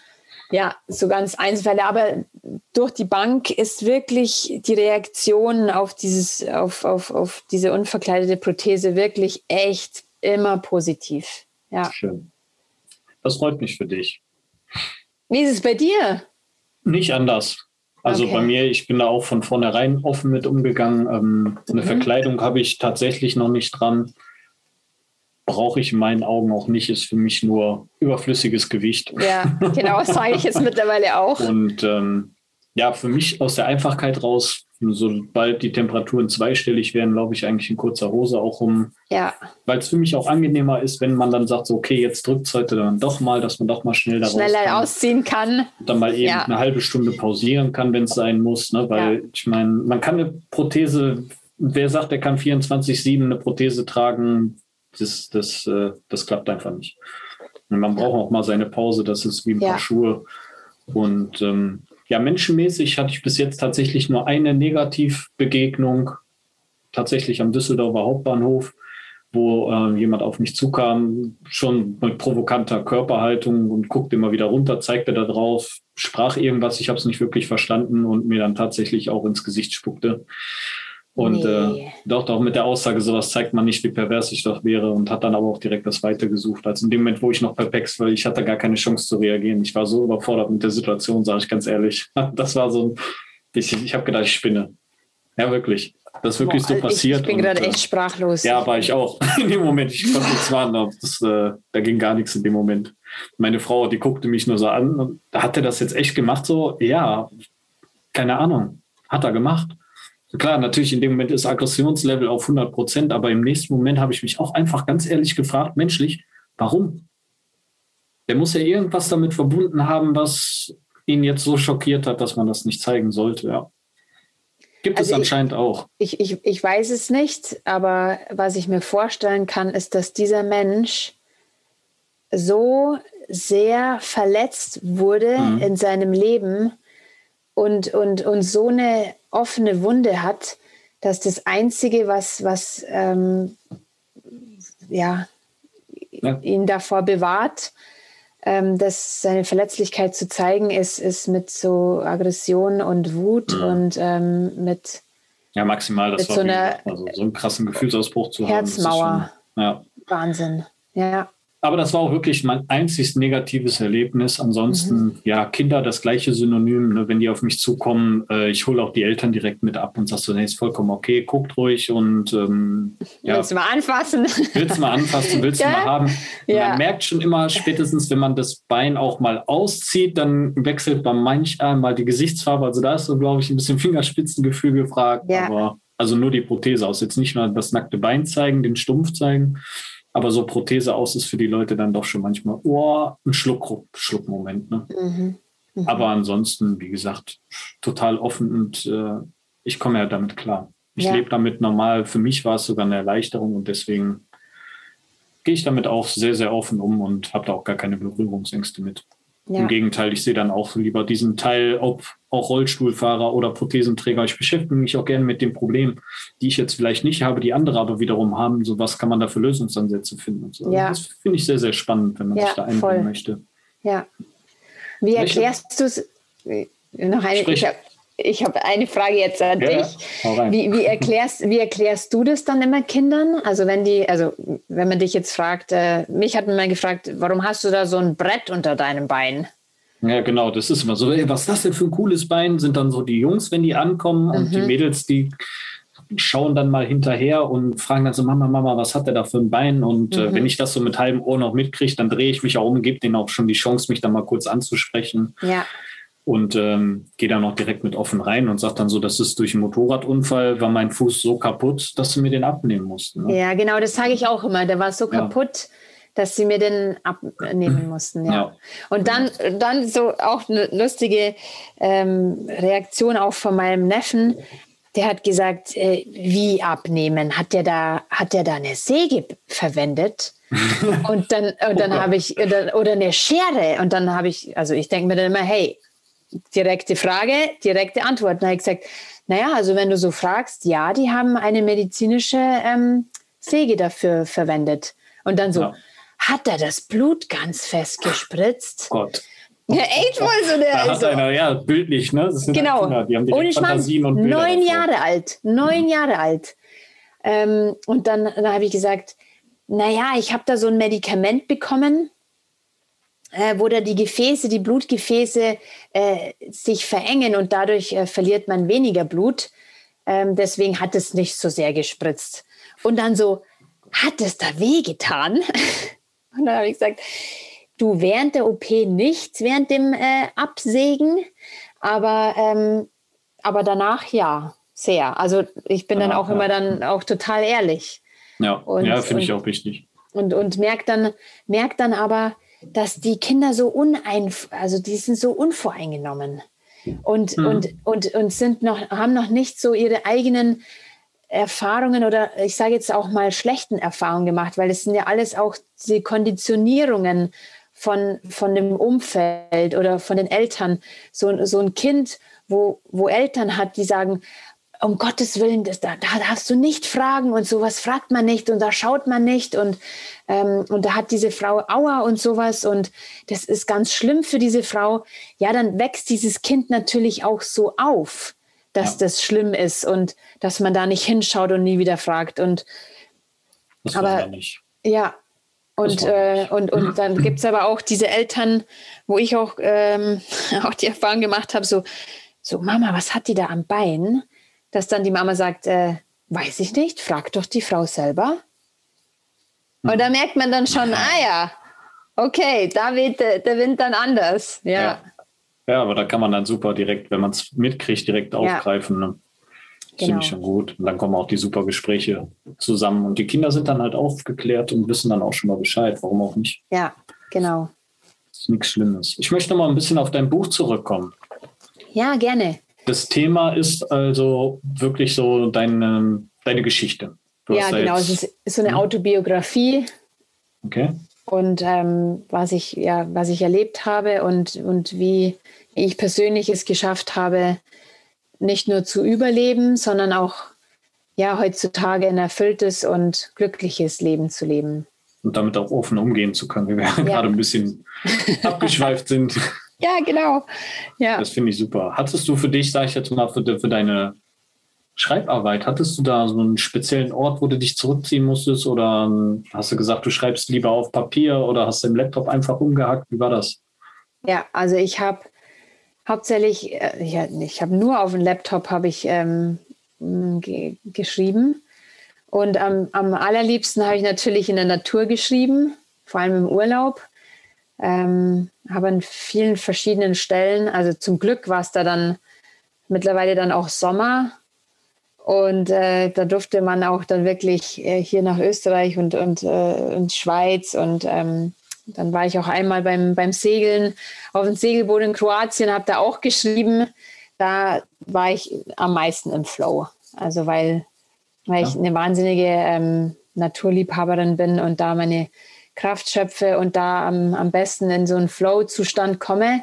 Speaker 3: Ja, so ganz Einzelfälle. Aber durch die Bank ist wirklich die Reaktion auf dieses, auf, auf, auf diese unverkleidete Prothese wirklich echt immer positiv. Ja.
Speaker 1: Schön. Das freut mich für dich.
Speaker 3: Wie ist es bei dir?
Speaker 1: Nicht anders. Also okay. bei mir, ich bin da auch von vornherein offen mit umgegangen. Ähm, eine mhm. Verkleidung habe ich tatsächlich noch nicht dran. Brauche ich in meinen Augen auch nicht, ist für mich nur überflüssiges Gewicht.
Speaker 3: Ja, genau, das sage ich jetzt mittlerweile auch.
Speaker 1: Und ähm, ja, für mich aus der Einfachkeit raus sobald die Temperaturen zweistellig werden, laufe ich eigentlich in kurzer Hose auch rum.
Speaker 3: Ja.
Speaker 1: Weil es für mich auch angenehmer ist, wenn man dann sagt, so, okay, jetzt drückt es heute dann doch mal, dass man doch mal schnell daraus
Speaker 3: schneller kann. ausziehen kann.
Speaker 1: Und dann mal eben ja. eine halbe Stunde pausieren kann, wenn es sein muss. Ne? Weil ja. ich meine, man kann eine Prothese wer sagt, er kann 24-7 eine Prothese tragen, das, das, äh, das klappt einfach nicht. Und man braucht auch mal seine Pause, das ist wie ein ja. paar Schuhe. Und ähm, ja, menschenmäßig hatte ich bis jetzt tatsächlich nur eine Negativbegegnung, tatsächlich am Düsseldorfer Hauptbahnhof, wo äh, jemand auf mich zukam, schon mit provokanter Körperhaltung und guckte immer wieder runter, zeigte da drauf, sprach irgendwas, ich habe es nicht wirklich verstanden und mir dann tatsächlich auch ins Gesicht spuckte. Und äh, nee. äh, doch, doch mit der Aussage, sowas zeigt man nicht, wie pervers ich doch wäre und hat dann aber auch direkt das Weite gesucht. Also in dem Moment, wo ich noch perplex war, ich hatte gar keine Chance zu reagieren. Ich war so überfordert mit der Situation, sage ich ganz ehrlich. Das war so ein, ich, ich habe gedacht, ich spinne. Ja, wirklich. Das ist wirklich Boah, so passiert.
Speaker 3: Ich bin gerade echt sprachlos.
Speaker 1: Ja, war ich auch. In dem Moment. Ich konnte nichts warten. Das, äh, da ging gar nichts in dem Moment. Meine Frau, die guckte mich nur so an. Hat er das jetzt echt gemacht? So, ja, keine Ahnung. Hat er gemacht. Klar, natürlich in dem Moment ist Aggressionslevel auf 100 Prozent, aber im nächsten Moment habe ich mich auch einfach ganz ehrlich gefragt, menschlich, warum? Der muss ja irgendwas damit verbunden haben, was ihn jetzt so schockiert hat, dass man das nicht zeigen sollte, ja. Gibt also es anscheinend
Speaker 3: ich,
Speaker 1: auch.
Speaker 3: Ich, ich, ich weiß es nicht, aber was ich mir vorstellen kann, ist, dass dieser Mensch so sehr verletzt wurde mhm. in seinem Leben und, und, und so eine offene Wunde hat, dass das Einzige, was, was ähm, ja, ja, ihn davor bewahrt, ähm, dass seine Verletzlichkeit zu zeigen ist, ist mit so Aggression und Wut mhm. und ähm, mit
Speaker 1: ja maximal das war so, eine, also so einen krassen Gefühlsausbruch zu
Speaker 3: Herzmauer.
Speaker 1: haben.
Speaker 3: Herzmauer. Ja. Wahnsinn. Ja.
Speaker 1: Aber das war auch wirklich mein einziges negatives Erlebnis. Ansonsten, mhm. ja, Kinder, das gleiche Synonym. Ne? Wenn die auf mich zukommen, äh, ich hole auch die Eltern direkt mit ab und sagst so, nee, ist vollkommen okay, guckt ruhig und ähm,
Speaker 3: ja. Willst du mal anfassen?
Speaker 1: Willst du mal anfassen, willst ja? du mal haben. Ja. Man merkt schon immer, spätestens, wenn man das Bein auch mal auszieht, dann wechselt bei manch einmal die Gesichtsfarbe. Also da ist so, glaube ich, ein bisschen Fingerspitzengefühl gefragt. Ja. Aber also nur die Prothese aus. Jetzt nicht nur das nackte Bein zeigen, den Stumpf zeigen. Aber so Prothese aus ist für die Leute dann doch schon manchmal oh, ein Schluck, Schluckmoment. Ne? Mhm. Mhm. Aber ansonsten, wie gesagt, total offen und äh, ich komme ja damit klar. Ich ja. lebe damit normal. Für mich war es sogar eine Erleichterung und deswegen gehe ich damit auch sehr, sehr offen um und habe da auch gar keine Berührungsängste mit. Ja. Im Gegenteil, ich sehe dann auch lieber diesen Teil, ob auch Rollstuhlfahrer oder Prothesenträger. Ich beschäftige mich auch gerne mit dem Problem, die ich jetzt vielleicht nicht habe, die andere aber wiederum haben. So was kann man da für Lösungsansätze finden? So. Ja. Das finde ich sehr, sehr spannend, wenn man ja, sich da einbringen möchte.
Speaker 3: Ja. Wie erklärst du es? Noch eine, Sprich. ich habe ich habe eine Frage jetzt an ja, dich. Wie, wie, erklärst, wie erklärst du das dann immer Kindern? Also wenn die, also wenn man dich jetzt fragt, äh, mich hat man mal gefragt, warum hast du da so ein Brett unter deinem Bein?
Speaker 1: Ja, genau, das ist immer so. Ey, was ist das denn für ein cooles Bein? Sind dann so die Jungs, wenn die ankommen und mhm. die Mädels, die schauen dann mal hinterher und fragen dann so, Mama, Mama, was hat der da für ein Bein? Und äh, mhm. wenn ich das so mit halbem Ohr noch mitkriege, dann drehe ich mich auch um, gebe denen auch schon die Chance, mich dann mal kurz anzusprechen.
Speaker 3: Ja
Speaker 1: und ähm, gehe dann auch direkt mit offen rein und sage dann so, das ist durch einen Motorradunfall, war mein Fuß so kaputt, dass sie mir den abnehmen mussten.
Speaker 3: Ne? Ja, genau, das sage ich auch immer. Der war so ja. kaputt, dass sie mir den abnehmen mussten. Ja. ja. Und dann, dann so auch eine lustige ähm, Reaktion auch von meinem Neffen. Der hat gesagt, äh, wie abnehmen? Hat der da, hat der da eine Säge verwendet? und dann, und dann oh habe ich, oder, oder eine Schere. Und dann habe ich, also ich denke mir dann immer, hey, direkte Frage, direkte Antwort. Da habe ich gesagt, naja, also wenn du so fragst, ja, die haben eine medizinische ähm, Säge dafür verwendet. Und dann so, ja. hat er das Blut ganz fest gespritzt?
Speaker 1: Gott.
Speaker 3: Ja, echt mal so der.
Speaker 1: Da
Speaker 3: so.
Speaker 1: einer, ja, bildlich, ne?
Speaker 3: genau. Kinder, die haben ich Fantasien und Bilder neun. Jahre alt, neun mhm. Jahre alt. Ähm, und dann, dann habe ich gesagt, naja, ich habe da so ein Medikament bekommen, äh, wo da die Gefäße, die Blutgefäße äh, sich verengen und dadurch äh, verliert man weniger Blut. Ähm, deswegen hat es nicht so sehr gespritzt. Und dann so, hat es da wehgetan? und dann habe ich gesagt, du während der OP nichts, während dem äh, Absägen, aber, ähm, aber danach ja, sehr. Also ich bin dann auch ja. immer dann auch total ehrlich.
Speaker 1: Ja, ja finde ich auch wichtig.
Speaker 3: Und, und merkt dann, merkt dann aber, dass die Kinder so unein, also die sind so unvoreingenommen und, mhm. und, und, und sind noch, haben noch nicht so ihre eigenen Erfahrungen oder ich sage jetzt auch mal schlechten Erfahrungen gemacht, weil es sind ja alles auch die Konditionierungen von, von dem Umfeld oder von den Eltern. So, so ein Kind, wo, wo Eltern hat, die sagen, um Gottes Willen, das, da, da darfst du nicht fragen und sowas fragt man nicht und da schaut man nicht und, ähm, und da hat diese Frau Aua und sowas und das ist ganz schlimm für diese Frau. Ja, dann wächst dieses Kind natürlich auch so auf, dass ja. das schlimm ist und dass man da nicht hinschaut und nie wieder fragt. Und,
Speaker 1: das aber nicht.
Speaker 3: ja, und, äh, und, und dann gibt es aber auch diese Eltern, wo ich auch, ähm, auch die Erfahrung gemacht habe, so, so, Mama, was hat die da am Bein? Dass dann die Mama sagt, äh, weiß ich nicht, frag doch die Frau selber. Und da merkt man dann schon, ah ja, okay, da weht der, der Wind dann anders. Ja.
Speaker 1: ja. ja. aber da kann man dann super direkt, wenn man es mitkriegt, direkt aufgreifen. Ne? Genau. Finde ich schon gut. Und dann kommen auch die super Gespräche zusammen. Und die Kinder sind dann halt aufgeklärt und wissen dann auch schon mal Bescheid. Warum auch nicht?
Speaker 3: Ja, genau.
Speaker 1: Das ist nichts Schlimmes. Ich möchte noch mal ein bisschen auf dein Buch zurückkommen.
Speaker 3: Ja, gerne.
Speaker 1: Das Thema ist also wirklich so deine, deine Geschichte.
Speaker 3: Du ja, genau. Jetzt, es ist so eine Autobiografie.
Speaker 1: Okay.
Speaker 3: Und ähm, was ich ja, was ich erlebt habe und, und wie ich persönlich es geschafft habe, nicht nur zu überleben, sondern auch ja heutzutage ein erfülltes und glückliches Leben zu leben.
Speaker 1: Und damit auch offen umgehen zu können, wie wir ja. gerade ein bisschen abgeschweift sind.
Speaker 3: Ja, genau. Ja.
Speaker 1: Das finde ich super. Hattest du für dich, sage ich jetzt mal, für, für deine Schreibarbeit, hattest du da so einen speziellen Ort, wo du dich zurückziehen musstest? Oder hast du gesagt, du schreibst lieber auf Papier oder hast du im Laptop einfach umgehackt? Wie war das?
Speaker 3: Ja, also ich habe hauptsächlich, äh, ja, ich habe nur auf dem Laptop habe ich ähm, ge geschrieben. Und am, am allerliebsten habe ich natürlich in der Natur geschrieben, vor allem im Urlaub. Ähm, habe an vielen verschiedenen Stellen, also zum Glück war es da dann mittlerweile dann auch Sommer und äh, da durfte man auch dann wirklich äh, hier nach Österreich und, und, äh, und Schweiz und ähm, dann war ich auch einmal beim, beim Segeln auf dem Segelboot in Kroatien, habe da auch geschrieben. Da war ich am meisten im Flow. Also weil, weil ja. ich eine wahnsinnige ähm, Naturliebhaberin bin und da meine Kraft schöpfe und da am, am besten in so einen Flow-Zustand komme.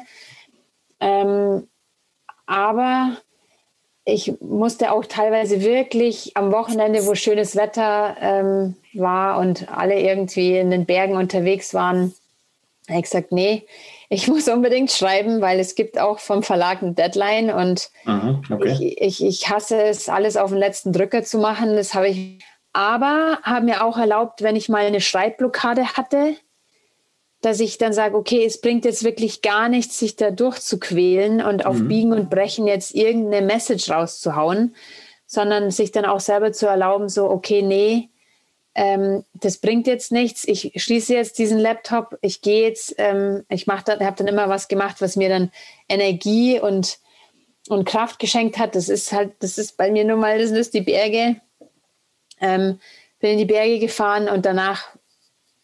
Speaker 3: Ähm, aber ich musste auch teilweise wirklich am Wochenende, wo schönes Wetter ähm, war und alle irgendwie in den Bergen unterwegs waren, habe ich gesagt, nee, ich muss unbedingt schreiben, weil es gibt auch vom Verlag eine Deadline und Aha, okay. ich, ich, ich hasse es, alles auf den letzten Drücker zu machen. Das habe ich aber haben mir auch erlaubt, wenn ich mal eine Schreibblockade hatte, dass ich dann sage, okay, es bringt jetzt wirklich gar nichts, sich da durchzuquälen und auf mhm. Biegen und Brechen jetzt irgendeine Message rauszuhauen, sondern sich dann auch selber zu erlauben, so, okay, nee, ähm, das bringt jetzt nichts. Ich schließe jetzt diesen Laptop, ich gehe jetzt, ähm, ich mache habe dann immer was gemacht, was mir dann Energie und, und Kraft geschenkt hat. Das ist halt, das ist bei mir nun mal, das ist die Berge ähm, bin in die Berge gefahren und danach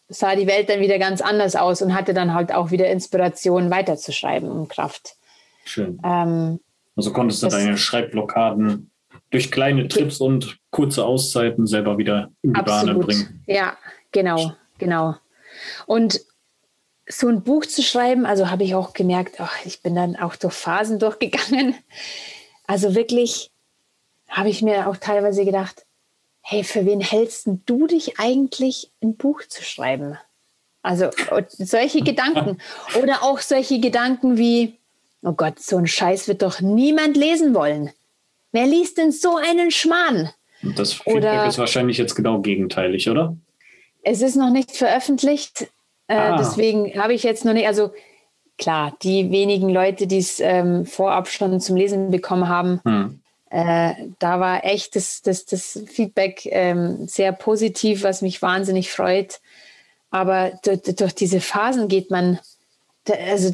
Speaker 3: sah die Welt dann wieder ganz anders aus und hatte dann halt auch wieder Inspiration weiterzuschreiben und Kraft.
Speaker 1: Schön. Ähm, also konntest du deine Schreibblockaden durch kleine Trips und kurze Auszeiten selber wieder in die Bahn bringen.
Speaker 3: Ja, genau, genau. Und so ein Buch zu schreiben, also habe ich auch gemerkt, ach, ich bin dann auch durch Phasen durchgegangen. Also wirklich habe ich mir auch teilweise gedacht, hey, für wen hältst du dich eigentlich, ein Buch zu schreiben? Also solche Gedanken. Oder auch solche Gedanken wie, oh Gott, so ein Scheiß wird doch niemand lesen wollen. Wer liest denn so einen Schmarrn?
Speaker 1: Das Feedback oder, ist wahrscheinlich jetzt genau gegenteilig, oder?
Speaker 3: Es ist noch nicht veröffentlicht. Äh, ah. Deswegen habe ich jetzt noch nicht, also klar, die wenigen Leute, die es ähm, vorab schon zum Lesen bekommen haben, hm. Äh, da war echt das, das, das Feedback ähm, sehr positiv, was mich wahnsinnig freut. Aber durch, durch diese Phasen geht man, also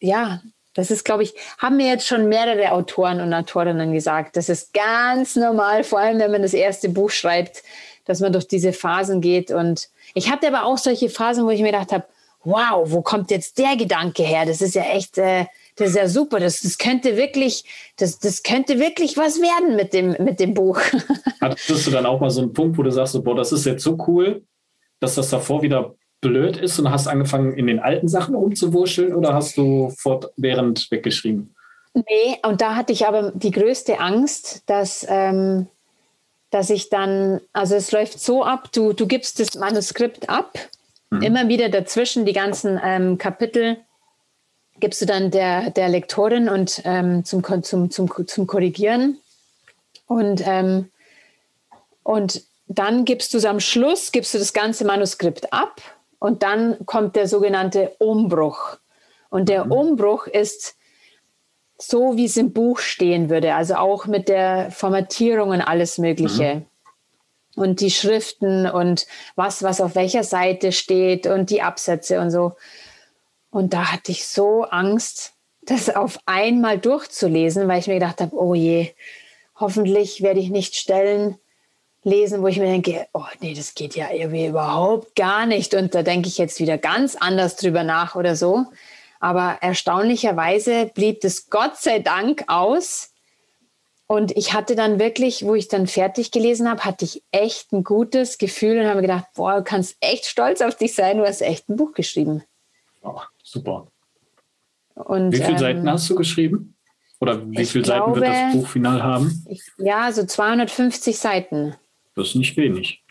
Speaker 3: ja, das ist, glaube ich, haben mir jetzt schon mehrere Autoren und Autorinnen gesagt. Das ist ganz normal, vor allem wenn man das erste Buch schreibt, dass man durch diese Phasen geht. Und ich hatte aber auch solche Phasen, wo ich mir gedacht habe, wow, wo kommt jetzt der Gedanke her? Das ist ja echt, äh, Das ist ja super. Das, das könnte wirklich, das, das könnte wirklich was werden mit dem, mit dem Buch.
Speaker 1: Hattest du dann auch mal so einen Punkt, wo du sagst, so, boah, das ist jetzt so cool, dass das davor wieder blöd ist und hast angefangen, in den alten Sachen rumzuwurscheln oder hast du fortwährend weggeschrieben?
Speaker 3: Nee, und da hatte ich aber die größte Angst, dass, ähm, dass ich dann, also es läuft so ab, du, du gibst das Manuskript ab, mhm. immer wieder dazwischen die ganzen ähm, Kapitel gibst du dann der, der Lektorin und ähm, zum, zum, zum, zum Korrigieren. Und, ähm, und dann gibst du es am Schluss, gibst du das ganze Manuskript ab und dann kommt der sogenannte Umbruch. Und der mhm. Umbruch ist so, wie es im Buch stehen würde, also auch mit der Formatierung und alles Mögliche. Mhm. Und die Schriften und was, was auf welcher Seite steht und die Absätze und so. Und da hatte ich so Angst, das auf einmal durchzulesen, weil ich mir gedacht habe, oh je, hoffentlich werde ich nicht Stellen lesen, wo ich mir denke, oh nee, das geht ja irgendwie überhaupt gar nicht. Und da denke ich jetzt wieder ganz anders drüber nach oder so. Aber erstaunlicherweise blieb das Gott sei Dank aus. Und ich hatte dann wirklich, wo ich dann fertig gelesen habe, hatte ich echt ein gutes Gefühl und habe gedacht, boah, du kannst echt stolz auf dich sein, du hast echt ein Buch geschrieben.
Speaker 1: Oh, super. Und, wie viele ähm, Seiten hast du geschrieben? Oder wie viele Seiten wird das Buch final haben?
Speaker 3: Ich, ja, so 250 Seiten.
Speaker 1: Das ist nicht wenig.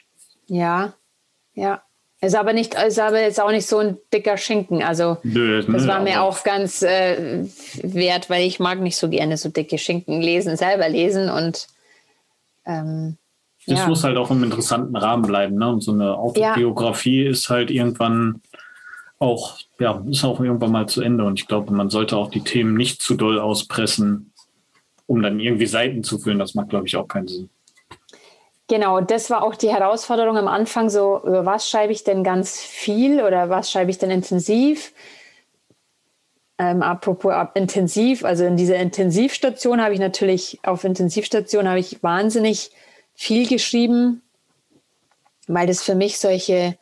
Speaker 3: Ja, ja. Ist aber nicht, ist aber jetzt auch nicht so ein dicker Schinken. Also Nö, das war mir auch ganz äh, wert, weil ich mag nicht so gerne so dicke Schinken lesen, selber lesen und ähm,
Speaker 1: das
Speaker 3: ja.
Speaker 1: muss halt auch im interessanten Rahmen bleiben. Ne? Und so eine Autobiografie ja. ist halt irgendwann auch, ja, ist auch irgendwann mal zu Ende. Und ich glaube, man sollte auch die Themen nicht zu doll auspressen, um dann irgendwie Seiten zu füllen. Das macht, glaube ich, auch keinen Sinn.
Speaker 3: Genau, das war auch die Herausforderung am Anfang, so über was schreibe ich denn ganz viel oder was schreibe ich denn intensiv? Ähm, apropos ab intensiv, also in dieser Intensivstation habe ich natürlich, auf Intensivstation habe ich wahnsinnig viel geschrieben, weil das für mich solche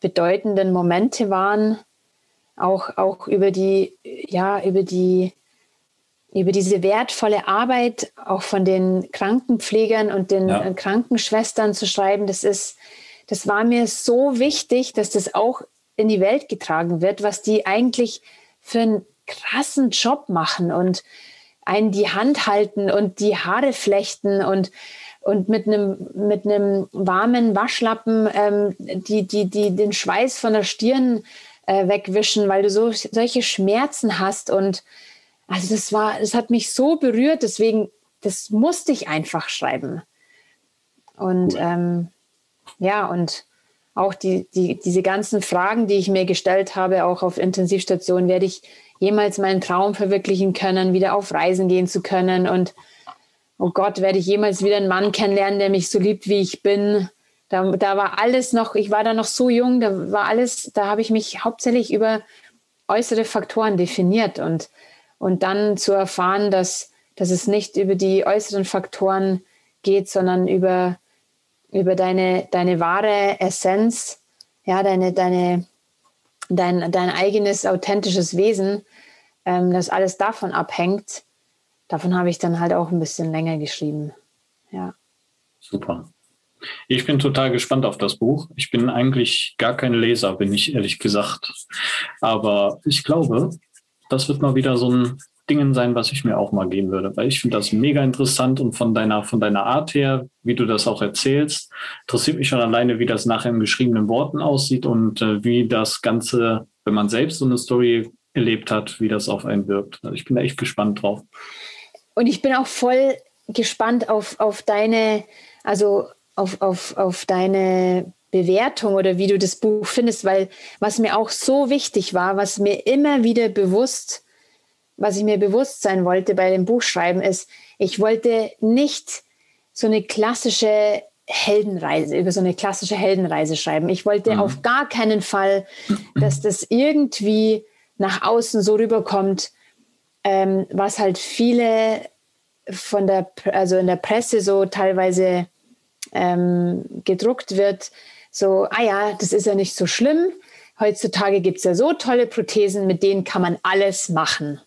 Speaker 3: bedeutenden Momente waren, auch, auch über die, ja, über die, über diese wertvolle Arbeit auch von den Krankenpflegern und den ja. Krankenschwestern zu schreiben, das ist, das war mir so wichtig, dass das auch in die Welt getragen wird, was die eigentlich für einen krassen Job machen und einen die Hand halten und die Haare flechten und und mit einem mit einem warmen Waschlappen ähm, die, die, die den Schweiß von der Stirn äh, wegwischen, weil du so solche Schmerzen hast. Und also das war, das hat mich so berührt, deswegen, das musste ich einfach schreiben. Und cool. ähm, ja, und auch die, die, diese ganzen Fragen, die ich mir gestellt habe, auch auf Intensivstationen, werde ich jemals meinen Traum verwirklichen können, wieder auf Reisen gehen zu können und oh Gott, werde ich jemals wieder einen Mann kennenlernen, der mich so liebt, wie ich bin. Da, da war alles noch, ich war da noch so jung, da war alles, da habe ich mich hauptsächlich über äußere Faktoren definiert und, und dann zu erfahren, dass, dass es nicht über die äußeren Faktoren geht, sondern über, über deine, deine wahre Essenz, ja, deine, deine, dein, dein eigenes authentisches Wesen, ähm, dass alles davon abhängt, davon habe ich dann halt auch ein bisschen länger geschrieben. Ja.
Speaker 1: Super. Ich bin total gespannt auf das Buch. Ich bin eigentlich gar kein Leser, bin ich ehrlich gesagt. Aber ich glaube, das wird mal wieder so ein Ding sein, was ich mir auch mal geben würde, weil ich finde das mega interessant und von deiner, von deiner Art her, wie du das auch erzählst, interessiert mich schon alleine, wie das nachher in geschriebenen Worten aussieht und äh, wie das Ganze, wenn man selbst so eine Story erlebt hat, wie das auf einen wirkt. Also ich bin da echt gespannt drauf.
Speaker 3: Und ich bin auch voll gespannt auf, auf deine, also auf, auf, auf deine Bewertung oder wie du das Buch findest, weil was mir auch so wichtig war, was mir immer wieder bewusst, was ich mir bewusst sein wollte bei dem Buchschreiben, ist, ich wollte nicht so eine klassische Heldenreise, über so eine klassische Heldenreise schreiben. Ich wollte mhm. auf gar keinen Fall, dass das irgendwie nach außen so rüberkommt, ähm, was halt viele von der, also in der Presse so teilweise ähm, gedruckt wird, so, ah ja, das ist ja nicht so schlimm. Heutzutage gibt es ja so tolle Prothesen, mit denen kann man alles machen.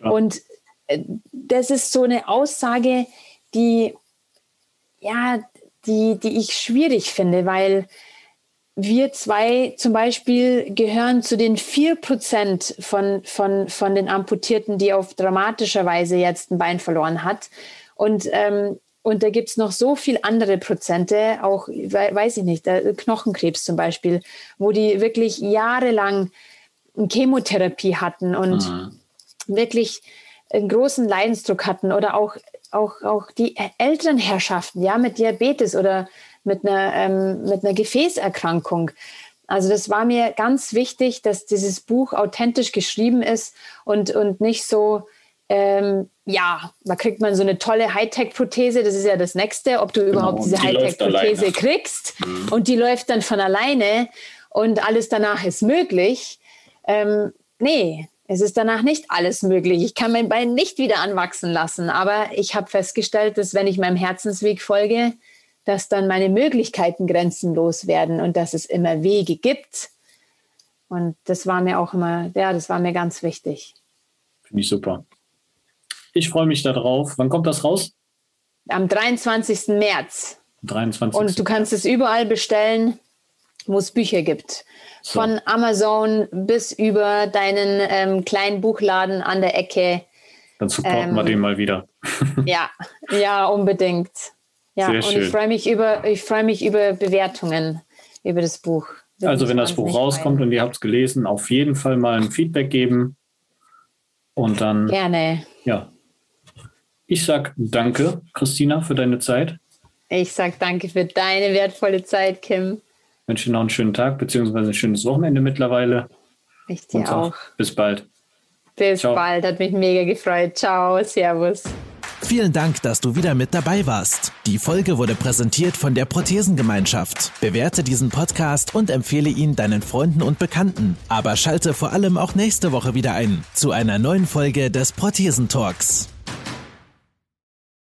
Speaker 3: Ja. Und äh, das ist so eine Aussage, die, ja, die, die ich schwierig finde, weil wir zwei zum Beispiel gehören zu den vier Prozent von, von, von den Amputierten, die auf dramatischer Weise jetzt ein Bein verloren hat. Und, ähm, und da gibt es noch so viel andere Prozente, auch, weiß ich nicht, Knochenkrebs zum Beispiel, wo die wirklich jahrelang Chemotherapie hatten und mhm. wirklich einen großen Leidensdruck hatten oder auch, auch, auch die älteren Herrschaften, ja, mit Diabetes oder mit einer, ähm, mit einer Gefäßerkrankung. Also das war mir ganz wichtig, dass dieses Buch authentisch geschrieben ist und, und nicht so, ähm, ja, da kriegt man so eine tolle Hightech-Prothese, das ist ja das Nächste, ob du genau, überhaupt diese die Hightech-Prothese kriegst mhm. und die läuft dann von alleine und alles danach ist möglich. Ähm, nee, es ist danach nicht alles möglich. Ich kann mein Bein nicht wieder anwachsen lassen, aber ich habe festgestellt, dass wenn ich meinem Herzensweg folge, dass dann meine Möglichkeiten grenzenlos werden und dass es immer Wege gibt. Und das war mir auch immer, ja, das war mir ganz wichtig.
Speaker 1: Finde ich super. Ich freue mich darauf. Wann kommt das raus?
Speaker 3: Am 23. März.
Speaker 1: 23.
Speaker 3: Und du kannst es überall bestellen, wo es Bücher gibt. So. Von Amazon bis über deinen ähm, kleinen Buchladen an der Ecke.
Speaker 1: Dann supporten ähm, wir den mal wieder.
Speaker 3: ja, ja, unbedingt. Ja, Sehr und schön. ich freue mich über, ich freue mich über Bewertungen über das Buch.
Speaker 1: Das also wenn das Buch rauskommt rein. und ihr habt es gelesen, auf jeden Fall mal ein Feedback geben. Und dann.
Speaker 3: Gerne.
Speaker 1: Ja. Ich sag danke, Christina, für deine Zeit.
Speaker 3: Ich sag danke für deine wertvolle Zeit, Kim.
Speaker 1: Ich wünsche dir noch einen schönen Tag beziehungsweise ein schönes Wochenende mittlerweile.
Speaker 3: Ich dir auch. auch.
Speaker 1: Bis bald.
Speaker 3: Bis Ciao. bald, hat mich mega gefreut. Ciao, Servus.
Speaker 2: Vielen Dank, dass du wieder mit dabei warst. Die Folge wurde präsentiert von der Prothesengemeinschaft. Bewerte diesen Podcast und empfehle ihn deinen Freunden und Bekannten. Aber schalte vor allem auch nächste Woche wieder ein zu einer neuen Folge des Prothesentalks.